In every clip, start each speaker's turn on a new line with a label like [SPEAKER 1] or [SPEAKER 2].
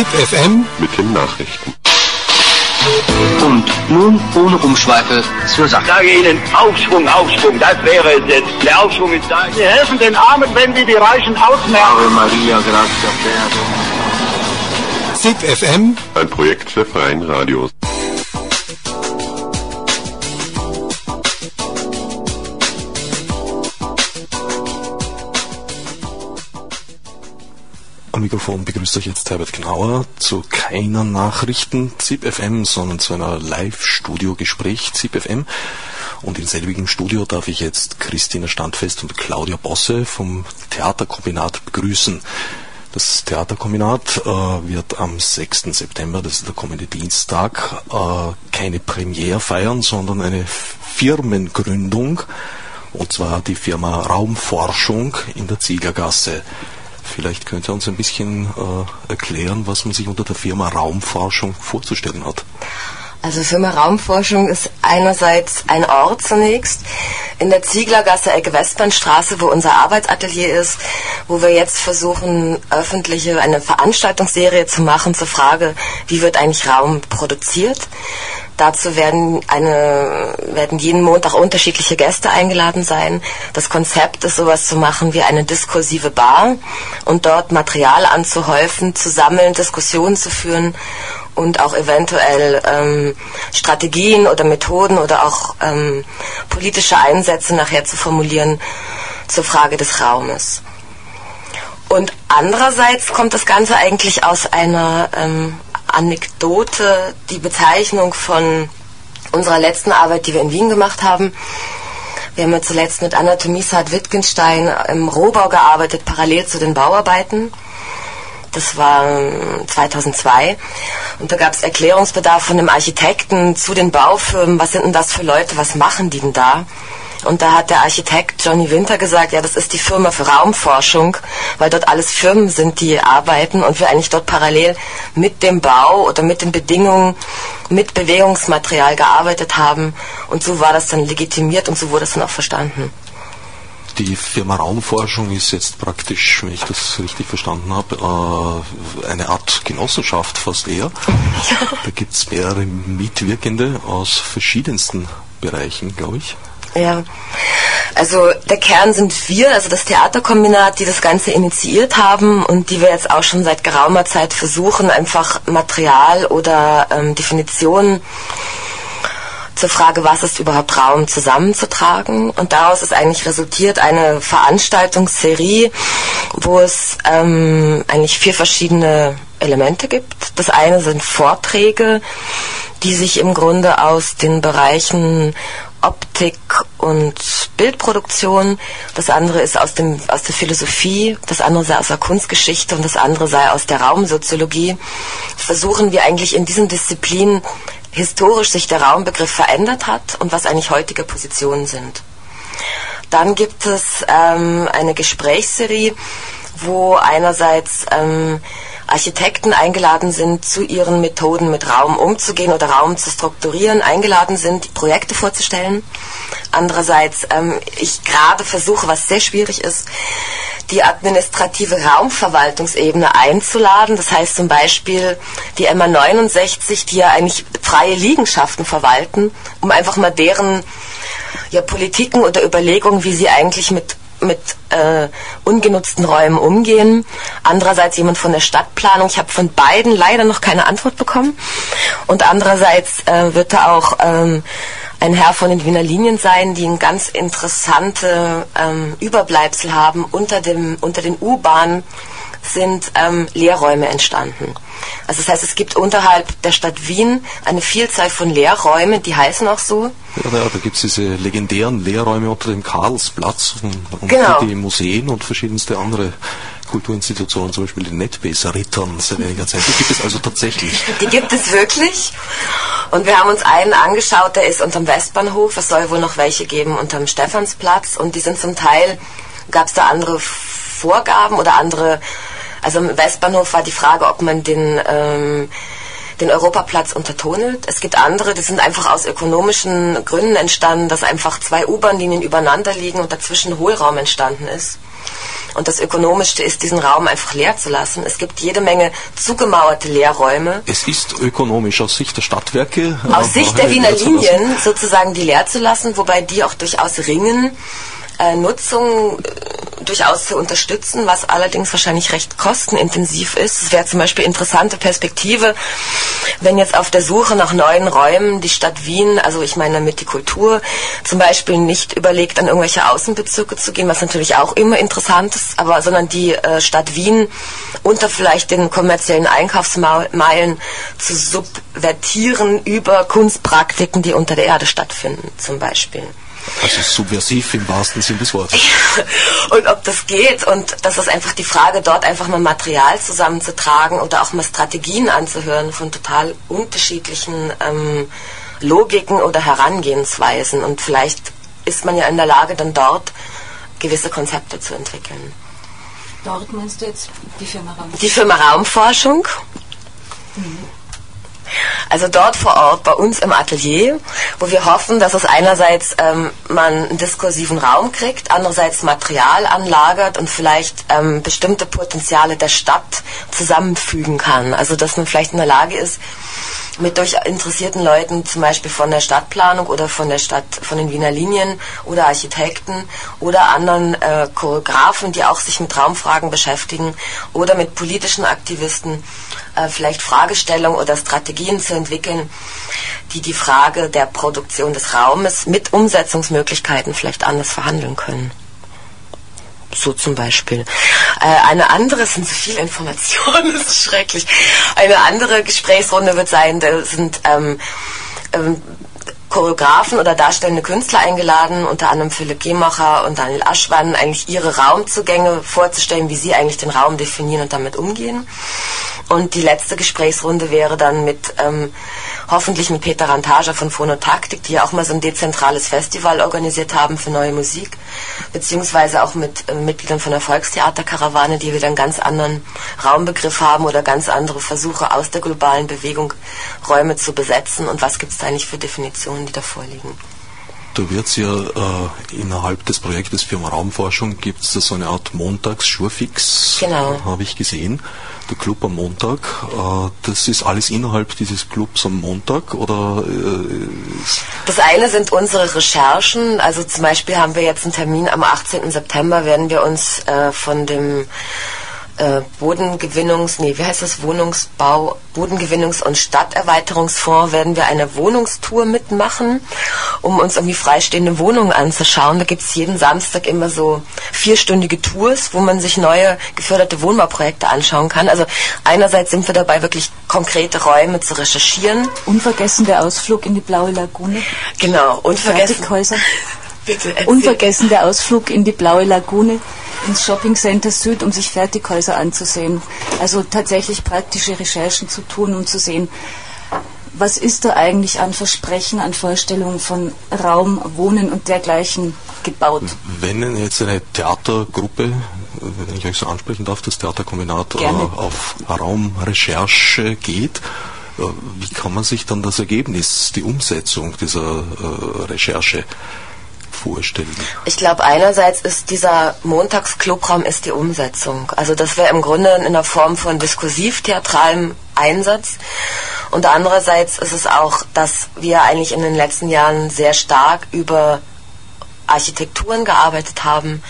[SPEAKER 1] ZipFM
[SPEAKER 2] mit den Nachrichten.
[SPEAKER 3] Und nun ohne Umschweife zur Sache.
[SPEAKER 4] Ich sage Ihnen Aufschwung, Aufschwung, das wäre es jetzt. Der Aufschwung ist da.
[SPEAKER 5] Sie helfen den Armen, wenn wir die Reichen ausmerken.
[SPEAKER 3] Ave Maria, grazie
[SPEAKER 1] ZipFM
[SPEAKER 2] Ein Projekt der Freien Radios.
[SPEAKER 6] Am Mikrofon begrüßt euch jetzt Herbert Gnauer zu keiner Nachrichten ZipFM, sondern zu einer Live-Studio-Gespräch ZipFM. Und in selbigem Studio darf ich jetzt Christina Standfest und Claudia Bosse vom Theaterkombinat begrüßen. Das Theaterkombinat äh, wird am 6. September, das ist der kommende Dienstag, äh, keine Premiere feiern, sondern eine Firmengründung. Und zwar die Firma Raumforschung in der Zieglergasse. Vielleicht könnt ihr uns ein bisschen äh, erklären, was man sich unter der Firma Raumforschung vorzustellen hat.
[SPEAKER 7] Also Firma Raumforschung ist einerseits ein Ort zunächst in der Zieglergasse Ecke Westbahnstraße, wo unser Arbeitsatelier ist, wo wir jetzt versuchen, öffentliche eine Veranstaltungsserie zu machen zur Frage, wie wird eigentlich Raum produziert. Dazu werden, eine, werden jeden Montag unterschiedliche Gäste eingeladen sein. Das Konzept ist sowas zu machen wie eine diskursive Bar und dort Material anzuhäufen, zu sammeln, Diskussionen zu führen und auch eventuell ähm, Strategien oder Methoden oder auch ähm, politische Einsätze nachher zu formulieren zur Frage des Raumes. Und andererseits kommt das Ganze eigentlich aus einer ähm, Anekdote, die Bezeichnung von unserer letzten Arbeit, die wir in Wien gemacht haben. Wir haben ja zuletzt mit Anatomie Saad Wittgenstein im Rohbau gearbeitet, parallel zu den Bauarbeiten. Das war 2002. Und da gab es Erklärungsbedarf von dem Architekten zu den Baufirmen. Was sind denn das für Leute? Was machen die denn da? Und da hat der Architekt Johnny Winter gesagt, ja, das ist die Firma für Raumforschung, weil dort alles Firmen sind, die arbeiten und wir eigentlich dort parallel mit dem Bau oder mit den Bedingungen, mit Bewegungsmaterial gearbeitet haben. Und so war das dann legitimiert und so wurde es dann auch verstanden.
[SPEAKER 6] Die Firma Raumforschung ist jetzt praktisch, wenn ich das richtig verstanden habe, äh, eine Art Genossenschaft fast eher. Da gibt es mehrere Mitwirkende aus verschiedensten Bereichen, glaube ich.
[SPEAKER 7] Ja, also der Kern sind wir, also das Theaterkombinat, die das Ganze initiiert haben und die wir jetzt auch schon seit geraumer Zeit versuchen, einfach Material oder ähm, Definitionen zur Frage, was ist überhaupt Raum, zusammenzutragen. Und daraus ist eigentlich resultiert eine Veranstaltungsserie, wo es ähm, eigentlich vier verschiedene Elemente gibt. Das eine sind Vorträge, die sich im Grunde aus den Bereichen Optik und Bildproduktion. Das andere ist aus, dem, aus der Philosophie, das andere sei aus der Kunstgeschichte und das andere sei aus der Raumsoziologie. Versuchen wir eigentlich in diesen Disziplinen historisch sich der Raumbegriff verändert hat und was eigentlich heutige Positionen sind. Dann gibt es ähm, eine Gesprächsserie, wo einerseits ähm, Architekten eingeladen sind, zu ihren Methoden mit Raum umzugehen oder Raum zu strukturieren, eingeladen sind, Projekte vorzustellen. Andererseits ähm, ich gerade versuche, was sehr schwierig ist, die administrative Raumverwaltungsebene einzuladen. Das heißt zum Beispiel die MA 69, die ja eigentlich freie Liegenschaften verwalten, um einfach mal deren ja, Politiken oder Überlegungen, wie sie eigentlich mit mit äh, ungenutzten Räumen umgehen. Andererseits jemand von der Stadtplanung. Ich habe von beiden leider noch keine Antwort bekommen. Und andererseits äh, wird da auch ähm, ein Herr von den Wiener Linien sein, die ein ganz interessante ähm, Überbleibsel haben. Unter, dem, unter den U-Bahnen sind ähm, Lehrräume entstanden. Also das heißt, es gibt unterhalb der Stadt Wien eine Vielzahl von Lehrräumen, die heißen auch so.
[SPEAKER 6] Ja, da, da gibt es diese legendären Lehrräume unter dem Karlsplatz und, und
[SPEAKER 7] Genau.
[SPEAKER 6] die Museen und verschiedenste andere Kulturinstitutionen, zum Beispiel die Netbase-Rittern seit einiger Zeit. Die gibt es also tatsächlich.
[SPEAKER 7] Die gibt es wirklich. Und wir haben uns einen angeschaut, der ist unterm Westbahnhof. Es soll wohl noch welche geben unterm Stephansplatz. Und die sind zum Teil, gab es da andere Vorgaben oder andere, also im Westbahnhof war die Frage, ob man den, ähm, den Europaplatz untertunnelt. Es gibt andere, die sind einfach aus ökonomischen Gründen entstanden, dass einfach zwei U-Bahn-Linien übereinander liegen und dazwischen Hohlraum entstanden ist. Und das Ökonomischste ist, diesen Raum einfach leer zu lassen. Es gibt jede Menge zugemauerte Leerräume.
[SPEAKER 6] Es ist ökonomisch aus Sicht der Stadtwerke.
[SPEAKER 7] Aus
[SPEAKER 6] äh,
[SPEAKER 7] Sicht der Wiener. Linien sozusagen die leer zu lassen, wobei die auch durchaus ringen, äh, Nutzung äh, durchaus zu unterstützen, was allerdings wahrscheinlich recht kostenintensiv ist. Es wäre zum Beispiel interessante Perspektive, wenn jetzt auf der Suche nach neuen Räumen die Stadt Wien, also ich meine damit die Kultur, zum Beispiel nicht überlegt, an irgendwelche Außenbezirke zu gehen, was natürlich auch immer interessant ist, aber sondern die äh, Stadt Wien unter vielleicht den kommerziellen Einkaufsmeilen zu subvertieren über Kunstpraktiken, die unter der Erde stattfinden, zum Beispiel.
[SPEAKER 6] Also subversiv im wahrsten Sinn des Wortes.
[SPEAKER 7] und ob das geht und das ist einfach die Frage, dort einfach mal Material zusammenzutragen oder auch mal Strategien anzuhören von total unterschiedlichen ähm, Logiken oder Herangehensweisen und vielleicht ist man ja in der Lage, dann dort gewisse Konzepte zu entwickeln.
[SPEAKER 1] Dort meinst du jetzt die Firma Raum?
[SPEAKER 7] Die Firma Raumforschung. Also dort vor Ort bei uns im Atelier, wo wir hoffen, dass es einerseits ähm, man einen diskursiven Raum kriegt, andererseits Material anlagert und vielleicht ähm, bestimmte Potenziale der Stadt zusammenfügen kann. Also dass man vielleicht in der Lage ist, mit durch interessierten Leuten, zum Beispiel von der Stadtplanung oder von der Stadt, von den Wiener Linien oder Architekten oder anderen äh, Choreografen, die auch sich mit Raumfragen beschäftigen oder mit politischen Aktivisten, vielleicht Fragestellungen oder Strategien zu entwickeln, die die Frage der Produktion des Raumes mit Umsetzungsmöglichkeiten vielleicht anders verhandeln können. So zum Beispiel. Äh, eine andere, es sind so viele Informationen, das ist schrecklich. Eine andere Gesprächsrunde wird sein, da sind ähm, ähm, Choreografen oder darstellende Künstler eingeladen, unter anderem Philipp Gemacher und Daniel Aschwann, eigentlich ihre Raumzugänge vorzustellen, wie sie eigentlich den Raum definieren und damit umgehen. Und die letzte Gesprächsrunde wäre dann mit ähm, hoffentlich mit Peter Rantager von Phonotaktik, die ja auch mal so ein dezentrales Festival organisiert haben für neue Musik, beziehungsweise auch mit äh, Mitgliedern von der Volkstheaterkarawane, die wieder einen ganz anderen Raumbegriff haben oder ganz andere Versuche aus der globalen Bewegung Räume zu besetzen und was gibt es da eigentlich für Definitionen, die da vorliegen.
[SPEAKER 6] Da wird es ja äh, innerhalb des Projektes Firma Raumforschung gibt es so eine Art Montags-Schurfix,
[SPEAKER 7] Genau.
[SPEAKER 6] habe ich gesehen. Der Club am Montag. Äh, das ist alles innerhalb dieses Clubs am Montag oder äh,
[SPEAKER 7] Das eine sind unsere Recherchen. Also zum Beispiel haben wir jetzt einen Termin am 18. September, werden wir uns äh, von dem äh, Bodengewinnungs, nee, wie heißt das, Wohnungsbau, Bodengewinnungs- und Stadterweiterungsfonds werden wir eine Wohnungstour mitmachen, um uns irgendwie freistehende Wohnungen anzuschauen. Da gibt es jeden Samstag immer so vierstündige Tours, wo man sich neue geförderte Wohnbauprojekte anschauen kann. Also einerseits sind wir dabei, wirklich konkrete Räume zu recherchieren.
[SPEAKER 1] Unvergessen der Ausflug in die Blaue Lagune.
[SPEAKER 7] Genau.
[SPEAKER 1] Unvergessen der Ausflug in die Blaue Lagune ins Shopping Center Süd, um sich Fertighäuser anzusehen. Also tatsächlich praktische Recherchen zu tun, um zu sehen, was ist da eigentlich an Versprechen, an Vorstellungen von Raum, Wohnen und dergleichen gebaut.
[SPEAKER 6] Wenn jetzt eine Theatergruppe, wenn ich euch so ansprechen darf, das Theaterkombinat äh,
[SPEAKER 1] Gerne.
[SPEAKER 6] auf Raumrecherche geht, äh, wie kann man sich dann das Ergebnis, die Umsetzung dieser äh, Recherche vorstellen?
[SPEAKER 7] Ich glaube, einerseits ist dieser Montagsclubraum ist die Umsetzung. Also das wäre im Grunde in der Form von diskursiv-theatralem Einsatz. Und andererseits ist es auch, dass wir eigentlich in den letzten Jahren sehr stark über Architekturen gearbeitet haben,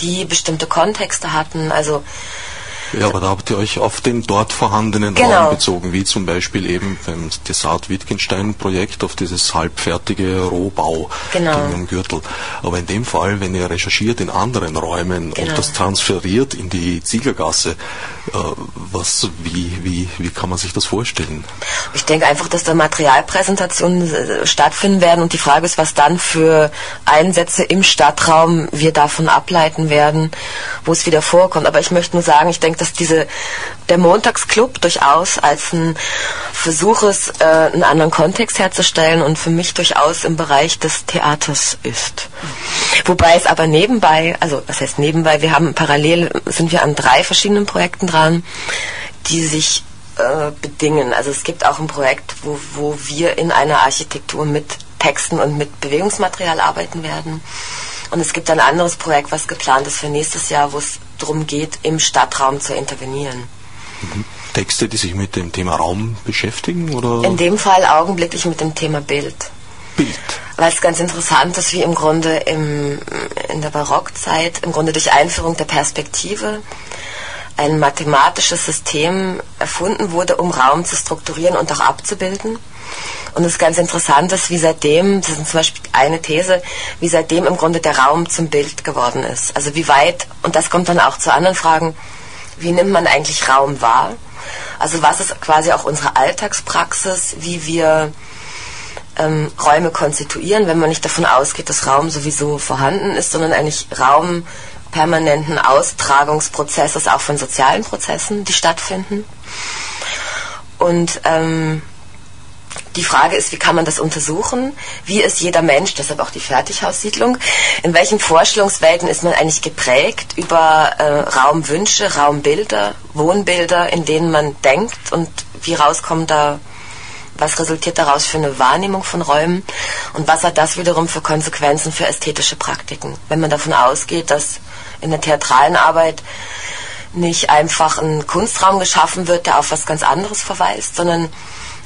[SPEAKER 7] die bestimmte Kontexte hatten. Also
[SPEAKER 6] Ja, aber da habt ihr euch auf den dort vorhandenen
[SPEAKER 7] Genau.
[SPEAKER 6] Raum bezogen, wie zum Beispiel eben beim Desart-Wittgenstein-Projekt auf dieses halbfertige Rohbau
[SPEAKER 7] Genau.
[SPEAKER 6] am Gürtel. Aber in dem Fall, wenn ihr recherchiert in anderen Räumen
[SPEAKER 7] Genau.
[SPEAKER 6] und das transferiert in die Zieglergasse, äh, was, wie, wie, wie kann man sich das vorstellen?
[SPEAKER 7] Ich denke einfach, dass da Materialpräsentationen äh, stattfinden werden und die Frage ist, was dann für Einsätze im Stadtraum wir davon ableiten werden, wo es wieder vorkommt. Aber ich möchte nur sagen, ich denke, dass diese der Montagsclub durchaus als ein Versuch ist, äh, einen anderen Kontext herzustellen und für mich durchaus im Bereich des Theaters ist. Wobei es aber nebenbei, also was heißt nebenbei, wir haben parallel sind wir an drei verschiedenen Projekten dran, die sich äh, bedingen. Also es gibt auch ein Projekt, wo, wo wir in einer Architektur mit Texten und mit Bewegungsmaterial arbeiten werden. Und es gibt ein anderes Projekt, was geplant ist für nächstes Jahr, wo es darum geht, im Stadtraum zu intervenieren.
[SPEAKER 6] Texte, die sich mit dem Thema Raum beschäftigen? Oder?
[SPEAKER 7] In dem Fall augenblicklich mit dem Thema Bild.
[SPEAKER 6] Bild.
[SPEAKER 7] Weil es ganz interessant ist, wie im Grunde im, in der Barockzeit, im Grunde durch Einführung der Perspektive, ein mathematisches System erfunden wurde, um Raum zu strukturieren und auch abzubilden. Und es ist ganz interessant ist, wie seitdem, das ist zum Beispiel eine These, wie seitdem im Grunde der Raum zum Bild geworden ist. Also wie weit, und das kommt dann auch zu anderen Fragen, wie nimmt man eigentlich Raum wahr? Also was ist quasi auch unsere Alltagspraxis, wie wir ähm, Räume konstituieren, wenn man nicht davon ausgeht, dass Raum sowieso vorhanden ist, sondern eigentlich Raum permanenten Austragungsprozesses auch von sozialen Prozessen, die stattfinden. Und ähm, die Frage ist, wie kann man das untersuchen? Wie ist jeder Mensch, deshalb auch die Fertighaussiedlung, in welchen Vorstellungswelten ist man eigentlich geprägt über äh, Raumwünsche, Raumbilder, Wohnbilder, in denen man denkt und wie rauskommt da, was resultiert daraus für eine Wahrnehmung von Räumen und was hat das wiederum für Konsequenzen für ästhetische Praktiken? Wenn man davon ausgeht, dass in der theatralen Arbeit nicht einfach ein Kunstraum geschaffen wird, der auf was ganz anderes verweist, sondern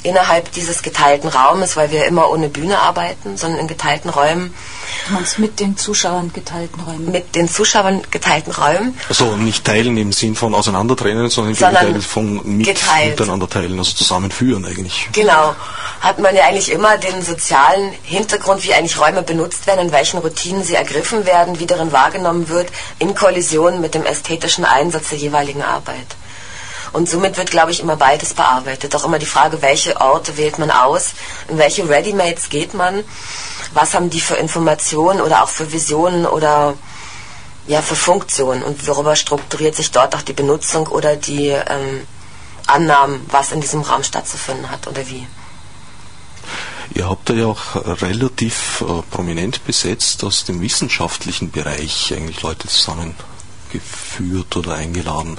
[SPEAKER 7] innerhalb dieses geteilten Raumes, weil wir immer ohne Bühne arbeiten, sondern in geteilten Räumen.
[SPEAKER 1] Meinst mit den Zuschauern geteilten Räumen?
[SPEAKER 7] Mit den Zuschauern geteilten Räumen.
[SPEAKER 6] Also nicht teilen im Sinn von auseinandertrennen, sondern im
[SPEAKER 7] Sondern
[SPEAKER 6] von mit
[SPEAKER 7] geteilt.
[SPEAKER 6] miteinander teilen, also zusammenführen eigentlich.
[SPEAKER 7] Genau. Hat man ja eigentlich immer den sozialen Hintergrund, wie eigentlich Räume benutzt werden, in welchen Routinen sie ergriffen werden, wie darin wahrgenommen wird, in Kollision mit dem ästhetischen Einsatz der jeweiligen Arbeit. Und somit wird, glaube ich, immer beides bearbeitet. Auch immer die Frage, welche Orte wählt man aus, in welche Readymates geht man, was haben die für Informationen oder auch für Visionen oder ja, für Funktionen und worüber strukturiert sich dort auch die Benutzung oder die ähm, Annahmen, was in diesem Raum stattzufinden hat oder wie.
[SPEAKER 6] Ihr habt ja auch relativ äh, prominent besetzt aus dem wissenschaftlichen Bereich eigentlich Leute zusammengeführt oder eingeladen,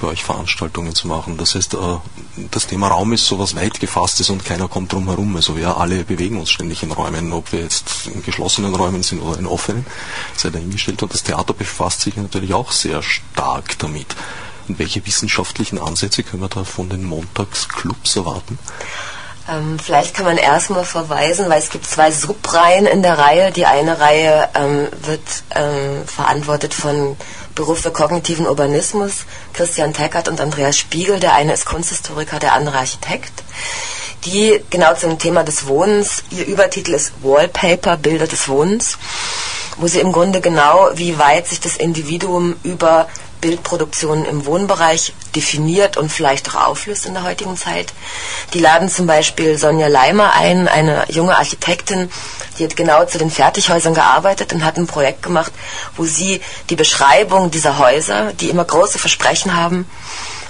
[SPEAKER 6] bei euch Veranstaltungen zu machen. Das heißt, äh, das Thema Raum ist sowas weit gefasstes und keiner kommt drum herum. Also wir alle bewegen uns ständig in Räumen, ob wir jetzt in geschlossenen Räumen sind oder in offenen, sei dahingestellt. Und das Theater befasst sich natürlich auch sehr stark damit. Und welche wissenschaftlichen Ansätze können wir da von den Montagsclubs erwarten?
[SPEAKER 7] Ähm, vielleicht kann man erstmal verweisen, weil es gibt zwei Subreihen in der Reihe. Die eine Reihe ähm, wird ähm, verantwortet von Beruf für kognitiven Urbanismus, Christian Teckert und Andreas Spiegel. Der eine ist Kunsthistoriker, der andere Architekt. Die genau zum Thema des Wohnens, ihr Übertitel ist Wallpaper, Bilder des Wohnens, wo sie im Grunde genau, wie weit sich das Individuum über Bildproduktionen im Wohnbereich definiert und vielleicht auch auflöst in der heutigen Zeit. Die laden zum Beispiel Sonja Leimer ein, eine junge Architektin, die hat genau zu den Fertighäusern gearbeitet und hat ein Projekt gemacht, wo sie die Beschreibung dieser Häuser, die immer große Versprechen haben,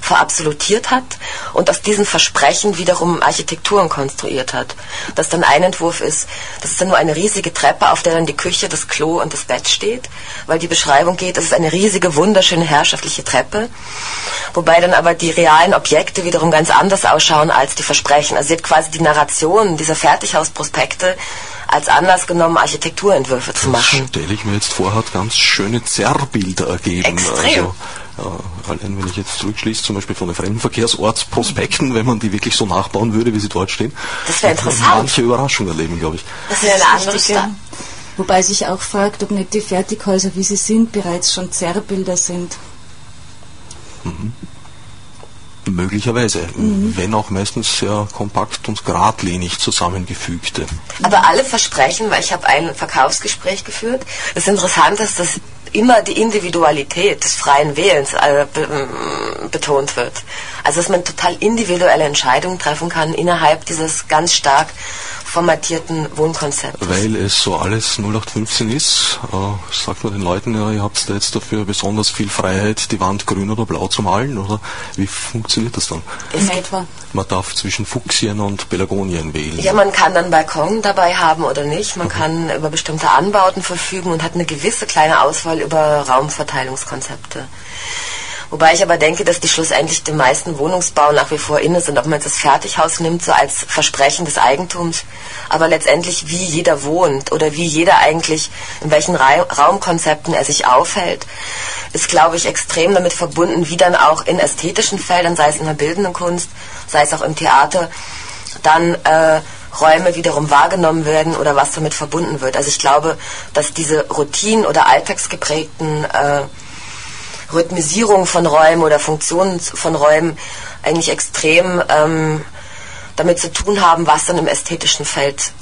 [SPEAKER 7] verabsolutiert hat und aus diesen Versprechen wiederum Architekturen konstruiert hat. Das dann ein Entwurf ist, das ist dann nur eine riesige Treppe, auf der dann die Küche, das Klo und das Bett steht, weil die Beschreibung geht, es ist eine riesige, wunderschöne, herrschaftliche Treppe, wobei dann aber die realen Objekte wiederum ganz anders ausschauen als die Versprechen. Also sie hat quasi die Narration dieser Fertighausprospekte als Anlass genommen, Architekturentwürfe zu machen.
[SPEAKER 6] Stelle ich mir jetzt vor, hat ganz schöne Zerrbilder ergeben.
[SPEAKER 7] Extrem.
[SPEAKER 6] Also, allein wenn ich jetzt zurückschließe, zum Beispiel von den Fremdenverkehrsortsprospekten, wenn man die wirklich so nachbauen würde, wie sie dort stehen,
[SPEAKER 7] Das wäre interessant.
[SPEAKER 6] manche Überraschung erleben, glaube ich.
[SPEAKER 7] Das wäre eine andere Stadt.
[SPEAKER 1] Wobei sich auch fragt, ob nicht die Fertighäuser, wie sie sind, bereits schon Zerrbilder sind.
[SPEAKER 6] Möglicherweise, wenn auch meistens sehr kompakt und geradlinig zusammengefügte.
[SPEAKER 7] Aber alle Versprechen, weil ich habe ein Verkaufsgespräch geführt, das Interessante ist, dass immer die Individualität des freien Wählens äh, ähm, betont wird. Also dass man total individuelle Entscheidungen treffen kann innerhalb dieses ganz stark formatierten Wohnkonzepts.
[SPEAKER 6] Weil es so alles 0815 ist, äh, sagt man den Leuten, ja, ihr habt da jetzt dafür besonders viel Freiheit, die Wand grün oder blau zu malen, oder wie funktioniert das dann?
[SPEAKER 7] Es
[SPEAKER 1] In
[SPEAKER 7] gibt
[SPEAKER 1] etwa.
[SPEAKER 6] Man darf zwischen Fuchsien und Pelagonien wählen.
[SPEAKER 7] Ja, man kann dann Balkon dabei haben oder nicht. Man kann über bestimmte Anbauten verfügen und hat eine gewisse kleine Auswahl über Raumverteilungskonzepte. Wobei ich aber denke, dass die schlussendlich den meisten Wohnungsbau nach wie vor inne sind, ob man jetzt das Fertighaus nimmt, so als Versprechen des Eigentums, aber letztendlich wie jeder wohnt oder wie jeder eigentlich, in welchen Ra Raumkonzepten er sich aufhält, ist, glaube ich, extrem damit verbunden, wie dann auch in ästhetischen Feldern, sei es in der bildenden Kunst, sei es auch im Theater, dann äh, Räume wiederum wahrgenommen werden oder was damit verbunden wird. Also ich glaube, dass diese Routinen oder alltagsgeprägten äh, Rhythmisierung von Räumen oder Funktionen von Räumen eigentlich extrem ähm, damit zu tun haben, was dann im ästhetischen Feld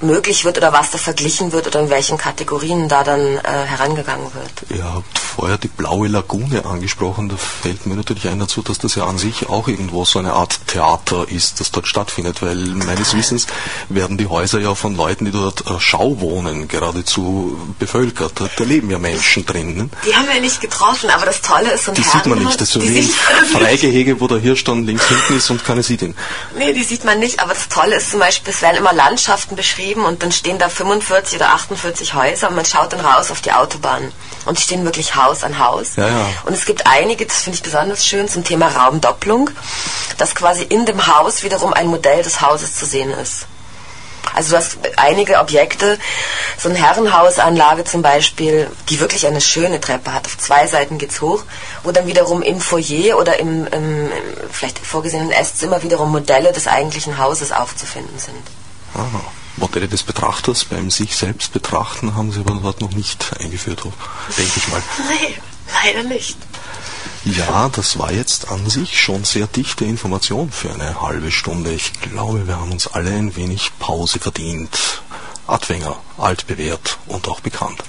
[SPEAKER 7] möglich wird oder was da verglichen wird oder in welchen Kategorien da dann äh, herangegangen wird.
[SPEAKER 6] Ihr habt vorher die blaue Lagune angesprochen. Da fällt mir natürlich ein dazu, dass das ja an sich auch irgendwo so eine Art Theater ist, das dort stattfindet, weil meines Wissens werden die Häuser ja von Leuten, die dort äh, Schau wohnen, geradezu bevölkert. Da leben ja Menschen drinnen.
[SPEAKER 7] Die haben wir nicht getroffen, aber das Tolle ist so ein
[SPEAKER 6] Die sieht man nicht. Das ist so wie ein Freigehege, wo der Hirsch dann links hinten ist und keiner sieht ihn.
[SPEAKER 7] Nee, die sieht man nicht, aber das Tolle ist zum Beispiel, es werden immer Landschaften beschrieben beschrieben und dann stehen da 45 oder 48 Häuser und man schaut dann raus auf die Autobahn. Und die stehen wirklich Haus an Haus.
[SPEAKER 6] Ja, ja.
[SPEAKER 7] Und es gibt einige, das finde ich besonders schön, zum Thema Raumdopplung, dass quasi in dem Haus wiederum ein Modell des Hauses zu sehen ist. Also du hast einige Objekte, so eine Herrenhausanlage zum Beispiel, die wirklich eine schöne Treppe hat. Auf zwei Seiten geht's hoch, wo dann wiederum im Foyer oder im, im, im vielleicht vorgesehenen Esszimmer wiederum Modelle des eigentlichen Hauses aufzufinden sind.
[SPEAKER 6] Aha. Modelle des Betrachters beim sich selbst betrachten haben sie aber dort noch nicht eingeführt, denke ich mal.
[SPEAKER 7] Nee, leider nicht.
[SPEAKER 6] Ja, das war jetzt an sich schon sehr dichte Information für eine halbe Stunde. Ich glaube, wir haben uns alle ein wenig Pause verdient. Adwenger, altbewährt und auch bekannt.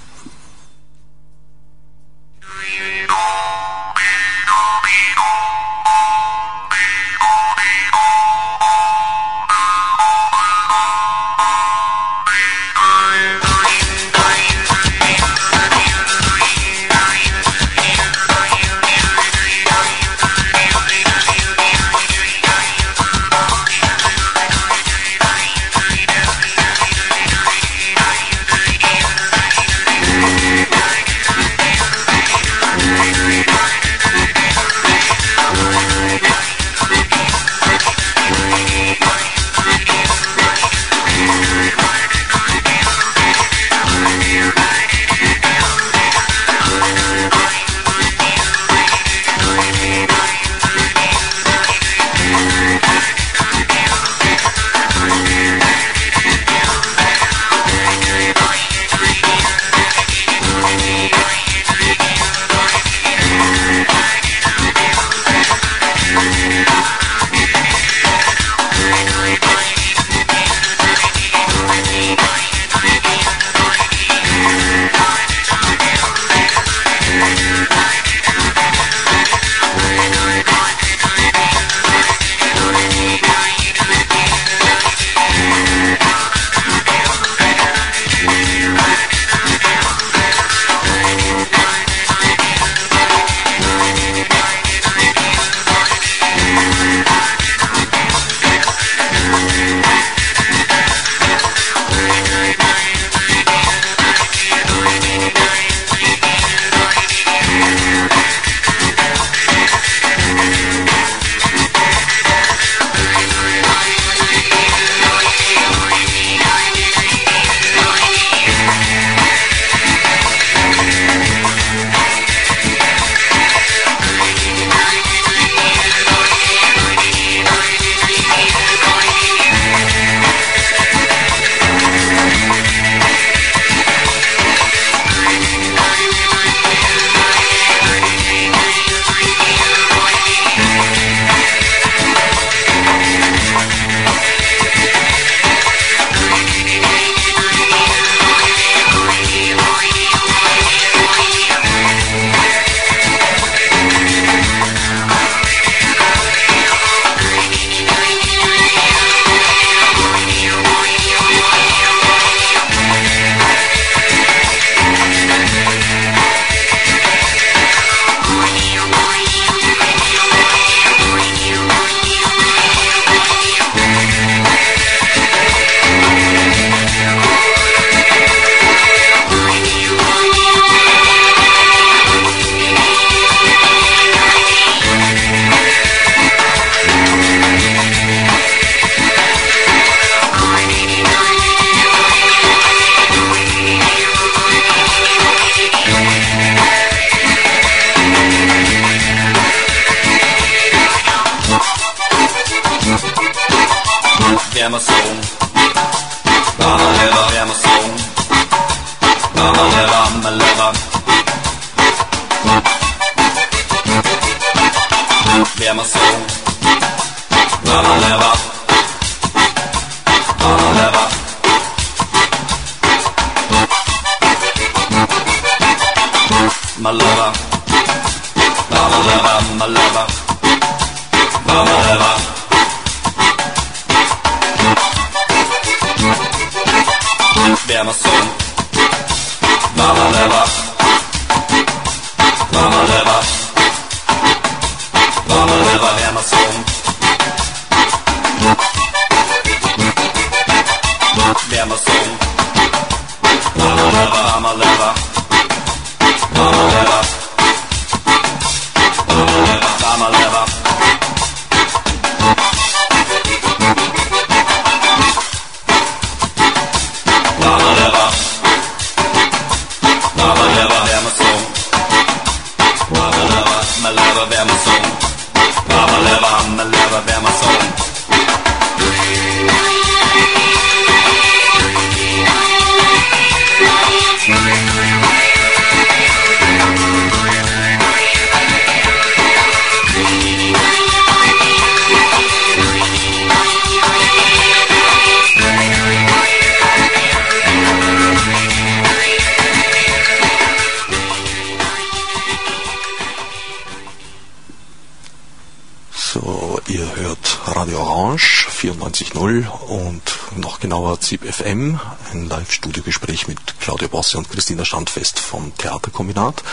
[SPEAKER 6] 94.0 und noch genauer ZIP FM, ein Live-Studio-Gespräch mit Claudia Bosse und Christina Standfest vom Theaterkombinat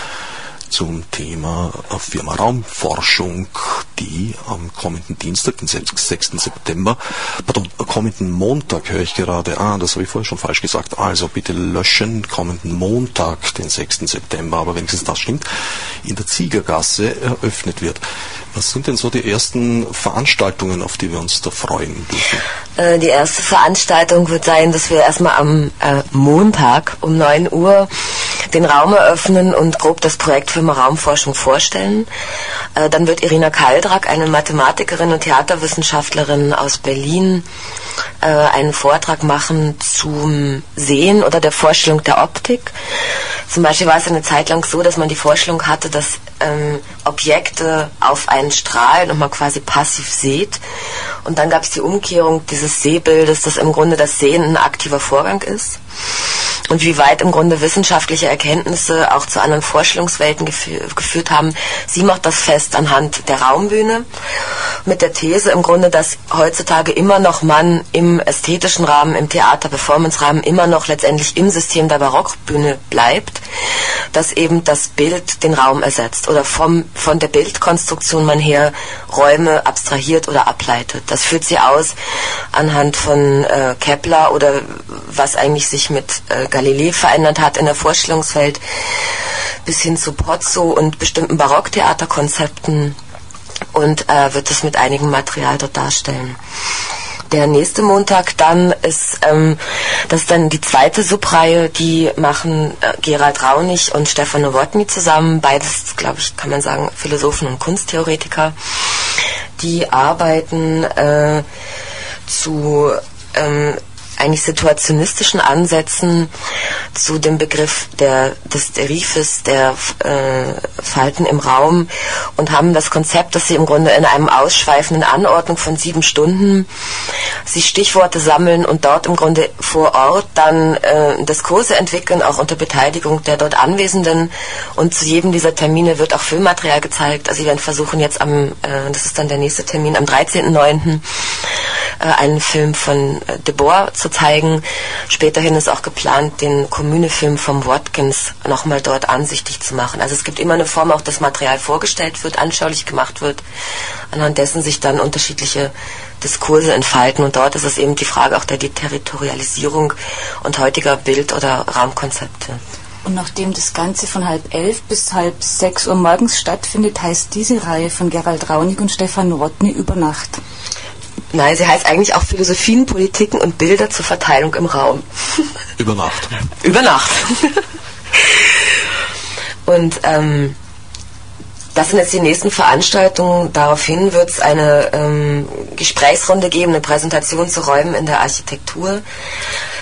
[SPEAKER 6] zum Thema Firma Raumforschung, die am kommenden Dienstag, den 6. September, pardon, kommenden Montag höre ich gerade, ah, das habe ich vorher schon falsch gesagt, also bitte löschen, kommenden Montag, den 6. September, aber wenigstens das stimmt, in der Ziegergasse eröffnet wird. Was sind denn so die ersten Veranstaltungen, auf die wir uns da freuen dürfen?
[SPEAKER 7] Äh, Die erste Veranstaltung wird sein, dass wir erstmal am äh, Montag um 9 Uhr den Raum eröffnen und grob das Projekt Firma Raumforschung vorstellen. Äh, Dann wird Irina Kaldrak, eine Mathematikerin und Theaterwissenschaftlerin aus Berlin, äh, einen Vortrag machen zum Sehen oder der Vorstellung der Optik. Zum Beispiel war es eine Zeit lang so, dass man die Vorstellung hatte, dass ähm, Objekte auf einen strahlen und man quasi passiv sieht. Und dann gab es die Umkehrung dieses Sehbildes, dass im Grunde das Sehen ein aktiver Vorgang ist. Und wie weit im Grunde wissenschaftliche Erkenntnisse auch zu anderen Vorstellungswelten gefü geführt haben. Sie macht das fest anhand der Raumbühne mit der These im Grunde, dass heutzutage immer noch man im ästhetischen Rahmen, im Theater-Performance-Rahmen immer noch letztendlich im System der Barockbühne bleibt, dass eben das Bild den Raum ersetzt oder vom, von der Bildkonstruktion man her Räume abstrahiert oder ableitet. Das führt sie aus anhand von äh, Kepler oder was eigentlich sich mit äh, Galilei verändert hat in der Vorstellungswelt bis hin zu Pozzo und bestimmten Barocktheaterkonzepten und äh, wird es mit einigem Material dort darstellen. Der nächste Montag dann ist ähm, das ist dann die zweite Subreihe, die machen äh, Gerald Raunig und Stefan Nowotny zusammen, beides, glaube ich, kann man sagen, Philosophen und Kunsttheoretiker. Die arbeiten äh, zu ähm, eigentlich situationistischen Ansätzen zu dem Begriff der, des Derifes, der äh, Falten im Raum und haben das Konzept, dass sie im Grunde in einem ausschweifenden Anordnung von sieben Stunden sie Stichworte sammeln und dort im Grunde vor Ort dann äh, Diskurse entwickeln, auch unter Beteiligung der dort Anwesenden und zu jedem dieser Termine wird auch Filmmaterial gezeigt. Also sie werden versuchen jetzt am, äh, das ist dann der nächste Termin, am 13.09. Äh, einen Film von äh, De Boer zu zeigen. Späterhin ist auch geplant, den Kommune-Film vom Watkins nochmal dort ansichtig zu machen. Also es gibt immer eine Form, auch das Material vorgestellt wird, anschaulich gemacht wird, anhand dessen sich dann unterschiedliche Diskurse entfalten. Und dort ist es eben die Frage auch der Deterritorialisierung und heutiger Bild- oder Raumkonzepte.
[SPEAKER 1] Und nachdem das Ganze von halb elf bis halb sechs Uhr morgens stattfindet, heißt diese Reihe von Gerald Raunig und Stefan Nowotny über Nacht.
[SPEAKER 7] Nein, sie heißt eigentlich auch Philosophien, Politiken und Bilder zur Verteilung im Raum.
[SPEAKER 6] Über Nacht.
[SPEAKER 7] Über Nacht. und ähm, Das sind jetzt die nächsten Veranstaltungen. Daraufhin wird es eine ähm, Gesprächsrunde geben, eine Präsentation zu Räumen in der Architektur.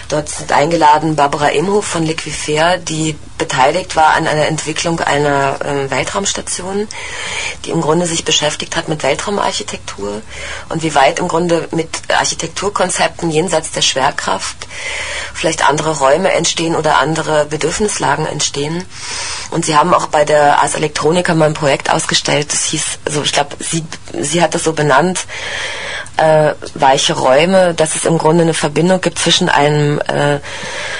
[SPEAKER 7] Dort sind eingeladen Barbara Imhof von Liquifair, die beteiligt war an einer Entwicklung einer äh, Weltraumstation, die im Grunde sich beschäftigt hat mit Weltraumarchitektur und wie weit im Grunde mit Architekturkonzepten jenseits der Schwerkraft vielleicht andere Räume entstehen oder andere Bedürfnislagen entstehen. Und sie haben auch bei der Ars Electronica mal ein Projekt ausgestellt, das hieß, also ich glaube, sie, sie hat das so benannt, äh, weiche Räume, dass es im Grunde eine Verbindung gibt zwischen einem äh,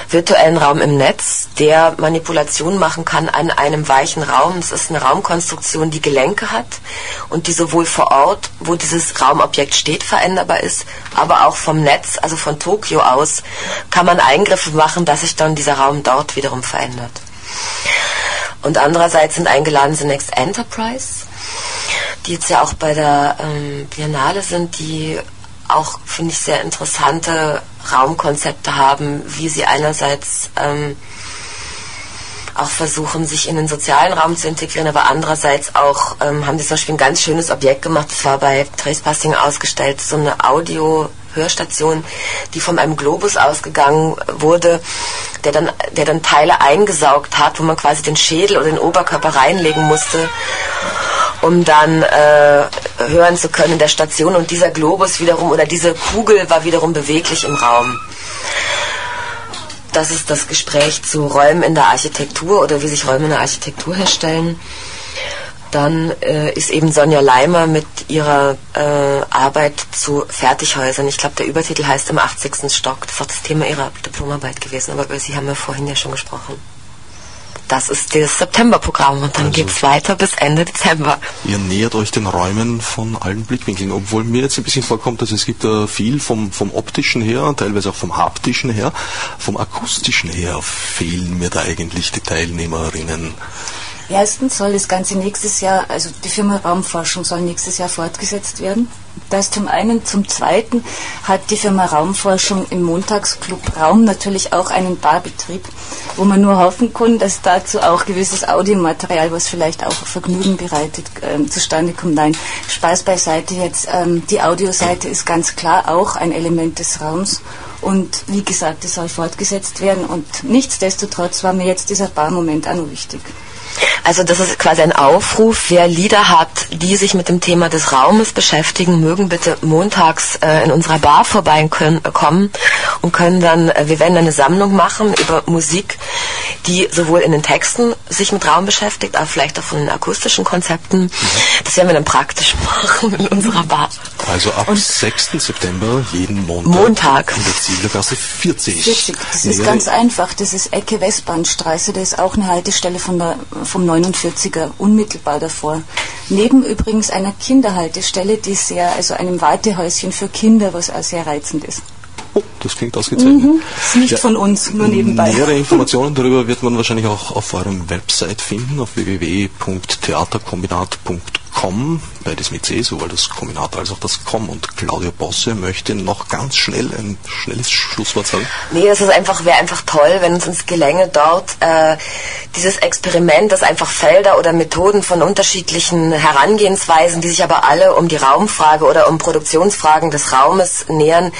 [SPEAKER 7] virtuellen Raum im Netz, der Manipulation machen kann an einem weichen Raum. Es ist eine Raumkonstruktion, die Gelenke hat und die sowohl vor Ort, wo dieses Raumobjekt steht, veränderbar ist, aber auch vom Netz, also von Tokio aus, kann man Eingriffe machen, dass sich dann dieser Raum dort wiederum verändert. Und andererseits sind eingeladen Next Enterprise, die jetzt ja auch bei der ähm, Biennale sind, die auch, finde ich, sehr interessante Raumkonzepte haben, wie sie einerseits ähm, auch versuchen, sich in den sozialen Raum zu integrieren, aber andererseits auch ähm, haben sie zum Beispiel ein ganz schönes Objekt gemacht, das war bei Trace Passing ausgestellt, so eine Audio- Hörstation, die von einem Globus ausgegangen wurde, der dann, der dann Teile eingesaugt hat, wo man quasi den Schädel oder den Oberkörper reinlegen musste, um dann äh, hören zu können in der Station. Und dieser Globus wiederum oder diese Kugel war wiederum beweglich im Raum. Das ist das Gespräch zu Räumen in der Architektur oder wie sich Räume in der Architektur herstellen. Dann äh, ist eben Sonja Leimer mit ihrer äh, Arbeit zu Fertighäusern. Ich glaube, der Übertitel heißt im 80. Stock. Das ist auch das Thema ihrer Diplomarbeit gewesen, aber über sie haben wir vorhin ja schon gesprochen. Das ist das Septemberprogramm und dann
[SPEAKER 6] Also-
[SPEAKER 7] geht es weiter bis Ende Dezember.
[SPEAKER 6] Ihr nähert euch den Räumen von allen Blickwinkeln, obwohl mir jetzt ein bisschen vorkommt, dass es gibt äh, viel vom, vom optischen her, teilweise auch vom haptischen her, vom akustischen her fehlen mir da eigentlich die Teilnehmerinnen.
[SPEAKER 1] Erstens soll das Ganze nächstes Jahr, also die Firma Raumforschung soll nächstes Jahr fortgesetzt werden. Das zum einen. Zum zweiten hat die Firma Raumforschung im Montagsclub Raum natürlich auch einen Barbetrieb, wo man nur hoffen kann, dass dazu auch gewisses Audiomaterial, was vielleicht auch Vergnügen bereitet, ähm, zustande kommt. Nein, Spaß beiseite jetzt. Ähm, die Audioseite ist ganz klar auch ein Element des Raums. Und wie gesagt, es soll fortgesetzt werden. Und nichtsdestotrotz war mir jetzt dieser Barmoment auch noch wichtig.
[SPEAKER 7] Also das ist quasi ein Aufruf, wer Lieder hat, die sich mit dem Thema des Raumes beschäftigen, mögen bitte montags äh, in unserer Bar vorbeikommen äh, kommen und können dann, äh, wir werden eine Sammlung machen über Musik, die sowohl in den Texten sich mit Raum beschäftigt, aber vielleicht auch von den akustischen Konzepten. Das werden wir dann praktisch machen in unserer Bar.
[SPEAKER 6] Also ab 6. September jeden Montag,
[SPEAKER 7] Montag.
[SPEAKER 6] in der Zieglergasse 40.
[SPEAKER 1] 40. Das ist ganz einfach. Das ist Ecke Westbahnstraße. Das ist auch eine Haltestelle von der, vom 49er, unmittelbar davor. Neben übrigens einer Kinderhaltestelle, die sehr, also einem Wartehäuschen für Kinder, was auch sehr reizend ist.
[SPEAKER 6] Oh, das klingt ausgezeichnet.
[SPEAKER 1] Mhm. Ist nicht
[SPEAKER 6] Ja.
[SPEAKER 1] von uns, nur nebenbei.
[SPEAKER 6] Nähere Informationen darüber wird man wahrscheinlich auch auf eurem Website finden, auf www.theaterkombinat.com, beides mit C, sowohl das Kombinat als auch das Com. Und Claudia Bosse möchte noch ganz schnell ein schnelles Schlusswort sagen.
[SPEAKER 7] Nee, es einfach, wäre einfach toll, wenn es uns gelänge, dort äh, dieses Experiment, das einfach Felder oder Methoden von unterschiedlichen Herangehensweisen, die sich aber alle um die Raumfrage oder um Produktionsfragen des Raumes nähern,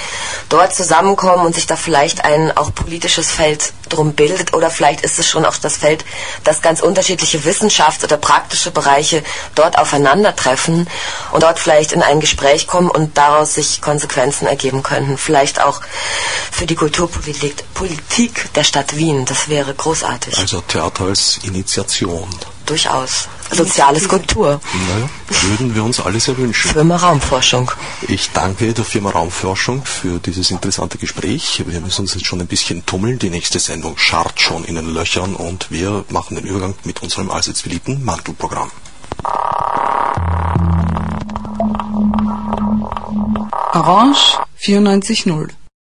[SPEAKER 7] dort zusammenkommen und sich da vielleicht ein auch politisches Feld drum bildet oder vielleicht ist es schon auch das Feld, dass ganz unterschiedliche Wissenschafts- oder praktische Bereiche dort aufeinandertreffen und dort vielleicht in ein Gespräch kommen und daraus sich Konsequenzen ergeben könnten. Vielleicht auch für die Kulturpolitik Politik der Stadt Wien. Das wäre großartig.
[SPEAKER 6] Also Theater als Initiation.
[SPEAKER 7] Durchaus. Soziale Skulptur.
[SPEAKER 6] Naja, würden wir uns alle sehr wünschen.
[SPEAKER 7] Firma Raumforschung.
[SPEAKER 6] Ich danke der Firma Raumforschung für dieses interessante Gespräch. Wir müssen uns jetzt schon ein bisschen tummeln. Die nächste Sendung scharrt schon in den Löchern und wir machen den Übergang mit unserem allseits beliebten Mantelprogramm.
[SPEAKER 8] Orange 94.0